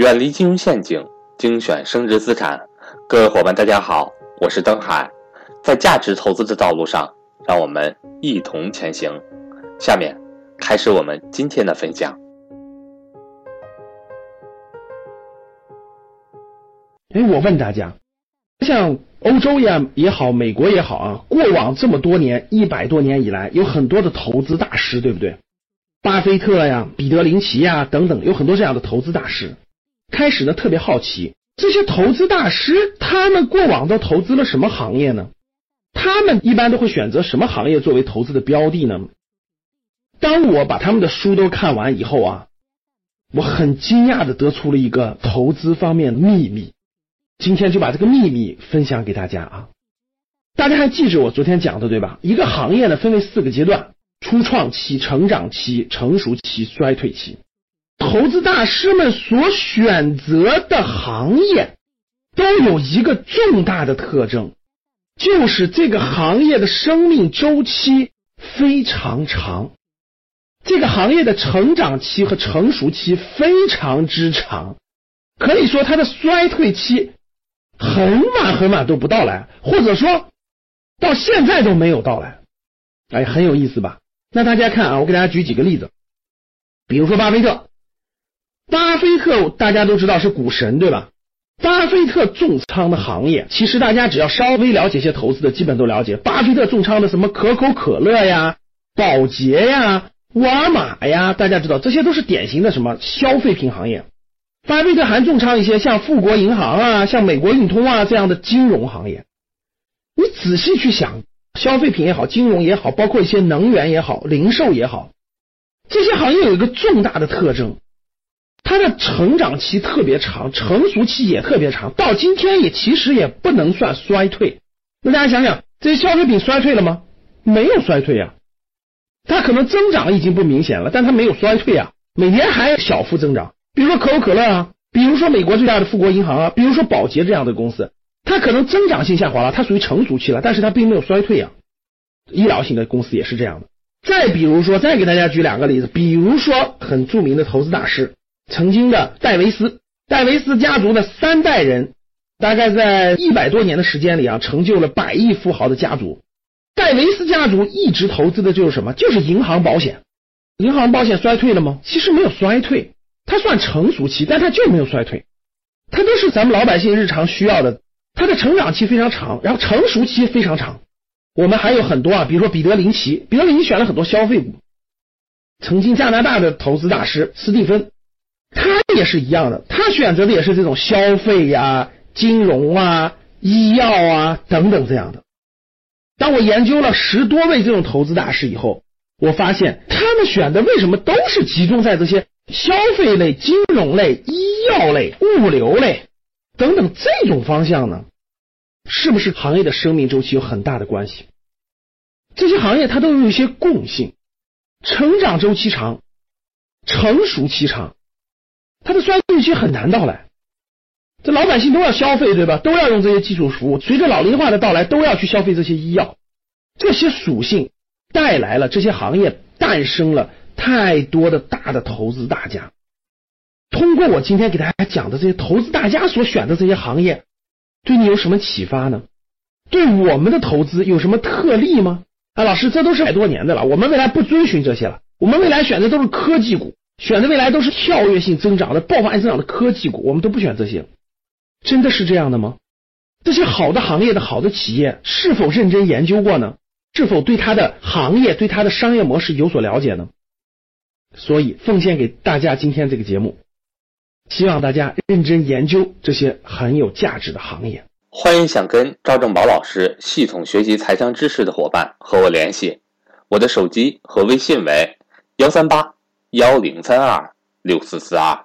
远离金融陷阱，精选升值资产。各位伙伴，大家好，我是登海，在价值投资的道路上，让我们一同前行。下面开始我们今天的分享。哎，我问大家，像欧洲呀也好，美国也好啊，过往这么多年，一百多年以来，有很多的投资大师，对不对？巴菲特呀、彼得林奇呀等等，有很多这样的投资大师。开始呢，特别好奇这些投资大师，他们过往都投资了什么行业呢？他们一般都会选择什么行业作为投资的标的呢？当我把他们的书都看完以后啊，我很惊讶的得出了一个投资方面的秘密。今天就把这个秘密分享给大家啊！大家还记着我昨天讲的对吧？一个行业呢分为四个阶段：初创期、成长期、成熟期、衰退期。投资大师们所选择的行业都有一个重大的特征，就是这个行业的生命周期非常长，这个行业的成长期和成熟期非常之长，可以说它的衰退期很晚很晚都不到来，或者说到现在都没有到来。哎，很有意思吧？那大家看啊，我给大家举几个例子，比如说巴菲特。巴菲特大家都知道是股神，对吧？巴菲特重仓的行业，其实大家只要稍微了解一些投资的，基本都了解。巴菲特重仓的什么可口可乐呀、宝洁呀、沃尔玛呀，大家知道这些都是典型的什么消费品行业。巴菲特还重仓一些像富国银行啊、像美国运通啊这样的金融行业。你仔细去想，消费品也好，金融也好，包括一些能源也好、零售也好，这些行业有一个重大的特征。它的成长期特别长，成熟期也特别长，到今天也其实也不能算衰退。那大家想想，这些消费品衰退了吗？没有衰退呀，它可能增长已经不明显了，但它没有衰退啊，每年还小幅增长。比如说可口可乐啊，比如说美国最大的富国银行啊，比如说宝洁这样的公司，它可能增长性下滑了，它属于成熟期了，但是它并没有衰退啊。医疗型的公司也是这样的。再比如说，再给大家举两个例子，比如说很著名的投资大师。曾经的戴维斯，戴维斯家族的三代人，大概在一百多年的时间里啊，成就了百亿富豪的家族。戴维斯家族一直投资的就是什么？就是银行保险。银行保险衰退了吗？其实没有衰退，它算成熟期，但它就没有衰退。它都是咱们老百姓日常需要的。它的成长期非常长，然后成熟期非常长。我们还有很多啊，比如说彼得林奇，彼得林奇选了很多消费股。曾经加拿大的投资大师斯蒂芬。也是一样的，他选择的也是这种消费呀、金融啊、医药啊等等这样的。当我研究了十多位这种投资大师以后，我发现他们选的为什么都是集中在这些消费类、金融类、医药类、物流类等等这种方向呢？是不是行业的生命周期有很大的关系？这些行业它都有一些共性：成长周期长，成熟期长。它的衰退期很难到来，这老百姓都要消费，对吧？都要用这些基础服务。随着老龄化的到来，都要去消费这些医药。这些属性带来了这些行业诞生了太多的大的投资大家。通过我今天给大家讲的这些投资大家所选的这些行业，对你有什么启发呢？对我们的投资有什么特例吗？啊，老师，这都是百多年的了，我们未来不遵循这些了，我们未来选的都是科技股。选的未来都是跳跃性增长的、爆发性增长的科技股，我们都不选这些，真的是这样的吗？这些好的行业的好的企业是否认真研究过呢？是否对它的行业、对它的商业模式有所了解呢？所以奉献给大家今天这个节目，希望大家认真研究这些很有价值的行业。欢迎想跟赵正宝老师系统学习财商知识的伙伴和我联系，我的手机和微信为幺三八。幺零三二六四四二。